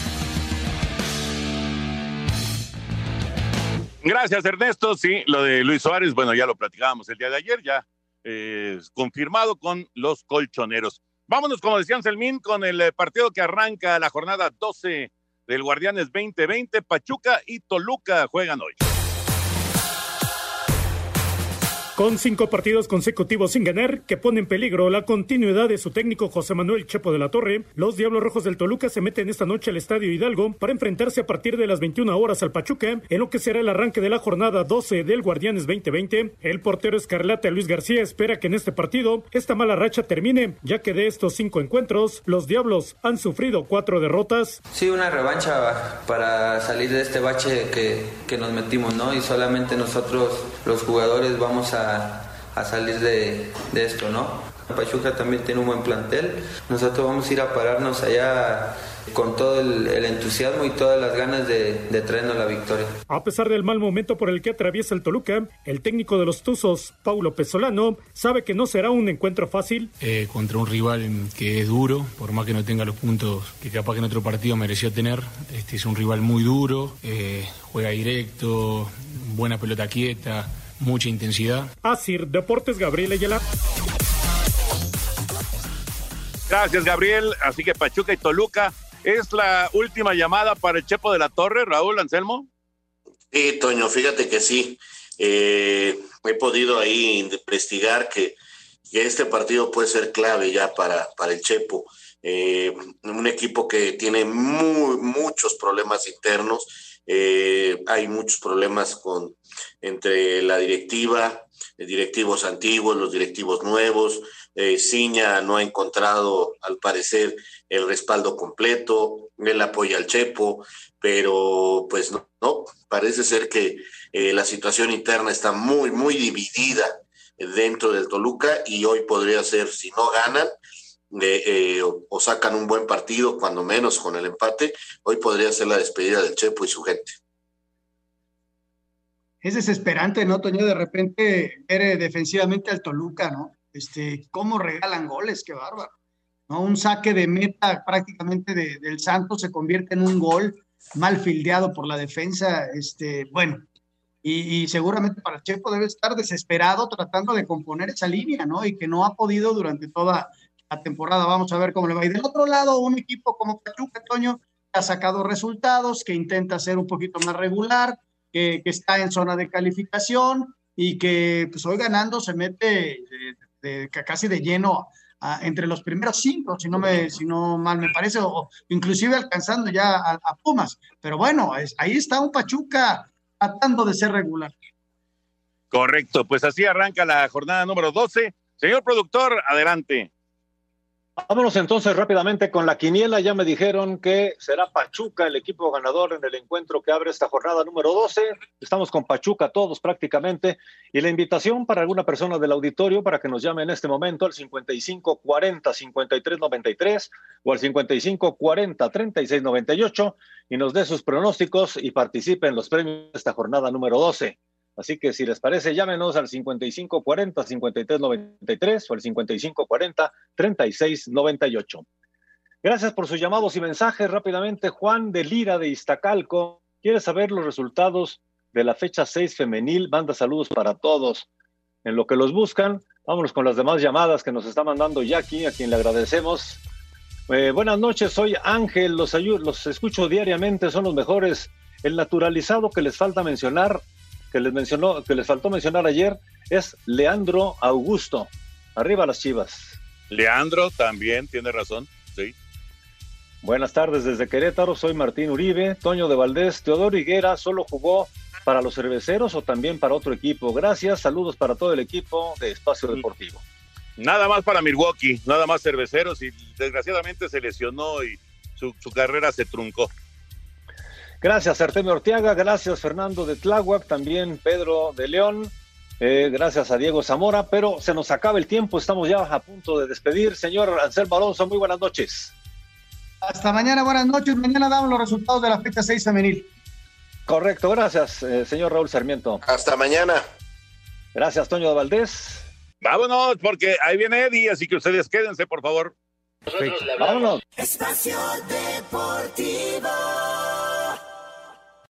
Gracias, Ernesto. Sí, lo de Luis Suárez, bueno, ya lo platicábamos el día de ayer, ya eh, confirmado con los colchoneros. Vámonos, como decían Selmín, con el eh, partido que arranca la jornada 12 del Guardianes 2020. Pachuca y Toluca juegan hoy. Con cinco partidos consecutivos sin ganar, que pone en peligro la continuidad de su técnico José Manuel Chepo de la Torre, los Diablos Rojos del Toluca se meten esta noche al Estadio Hidalgo para enfrentarse a partir de las 21 horas al Pachuca, en lo que será el arranque de la jornada 12 del Guardianes 2020. El portero escarlata Luis García espera que en este partido esta mala racha termine, ya que de estos cinco encuentros, los Diablos han sufrido cuatro derrotas. Sí, una revancha para salir de este bache que, que nos metimos, ¿no? Y solamente nosotros, los jugadores, vamos a a, salir de, esto, ¿no? Pachuca también tiene un buen plantel. Nosotros vamos a ir a pararnos allá con todo el, entusiasmo y todas las ganas de, traernos la victoria. A pesar del mal momento por el que atraviesa el Toluca, el técnico de los Tuzos, Paulo Pesolano, sabe que no será un encuentro fácil. Eh, contra un rival que es duro, por más que no tenga los puntos que capaz que en otro partido mereció tener, este es un rival muy duro, eh, juega directo, buena pelota quieta, mucha intensidad. Asir Deportes Gabriel Ayala. Gracias, Gabriel. Así que Pachuca y Toluca ¿Es la última llamada para el Chepo de la Torre, Raúl Anselmo? Sí, Toño, fíjate que sí. Eh, he podido ahí investigar que, este partido puede ser clave ya para, para el Chepo. Eh, un equipo que tiene muy, muchos problemas internos. Eh, hay muchos problemas con entre la directiva, directivos antiguos, los directivos nuevos. Ciña no ha encontrado, al parecer, el respaldo completo, el apoyo al Chepo, pero pues no, parece ser que eh, la situación interna está muy, muy dividida dentro del Toluca y hoy podría ser, si no ganan eh, eh, o, sacan un buen partido, cuando menos con el empate, hoy podría ser la despedida del Chepo y su gente. Es desesperante, ¿no, Toño? De repente ver defensivamente al Toluca, ¿no? Este, cómo regalan goles, qué bárbaro. Un saque de meta prácticamente del Santos se convierte en un gol mal fildeado por la defensa. Este, bueno, y, seguramente para Chepo debe estar desesperado tratando de componer esa línea, ¿no? Y que no ha podido durante toda la temporada. Vamos a ver cómo le va. Y del otro lado, un equipo como Pachuca, Toño, que ha sacado resultados, que intenta ser un poquito más regular, que, está en zona de calificación y que pues hoy ganando se mete casi de lleno entre los primeros cinco, si no, me, si no mal me parece, o, inclusive alcanzando ya a, Pumas. Pero bueno, ahí está un Pachuca tratando de ser regular. Correcto, pues así arranca la jornada número 12. Señor productor, adelante. Vámonos entonces rápidamente con la quiniela. Ya me dijeron que será Pachuca el equipo ganador en el encuentro que abre esta jornada número 12. Estamos con Pachuca todos prácticamente. Y la invitación para alguna persona del auditorio para que nos llame en este momento al 55 40 53 93 o al 55 40 36 98 y nos dé sus pronósticos y participe en los premios de esta jornada número 12. Así que si les parece, llámenos al 5540-5393 o al 5540-3698. Gracias por sus llamados y mensajes. Rápidamente, Juan de Lira de Iztacalco quiere saber los resultados de la fecha 6 femenil. Manda saludos para todos. En lo que los buscan, vámonos con las demás llamadas que nos está mandando Jackie, a quien le agradecemos. Eh, buenas noches, soy Ángel, los, los escucho diariamente, son los mejores. El naturalizado que les falta mencionar que les mencionó, que les faltó mencionar ayer es Leandro Augusto. Arriba las Chivas. Leandro también tiene razón, sí. Buenas tardes desde Querétaro, soy Martín Uribe, Toño de Valdés, Teodoro Higuera solo jugó para los cerveceros o también para otro equipo. Gracias, saludos para todo el equipo de Espacio Deportivo. Nada más para Milwaukee, nada más cerveceros y desgraciadamente se lesionó y su, su carrera se truncó. Gracias, Artemio Orteaga. Gracias, Fernando de Tláhuac. También Pedro de León. Eh, gracias a Diego Zamora. Pero se nos acaba el tiempo. Estamos ya a punto de despedir. Señor Anselmo Alonso, muy buenas noches. Hasta mañana, buenas noches. Mañana damos los resultados de la fecha 6 femenil. Correcto, gracias, eh, señor Raúl Sarmiento. Hasta mañana. Gracias, Toño de Valdés. Vámonos, porque ahí viene Eddie, así que ustedes quédense, por favor. Vámonos. Espacio Deportivo.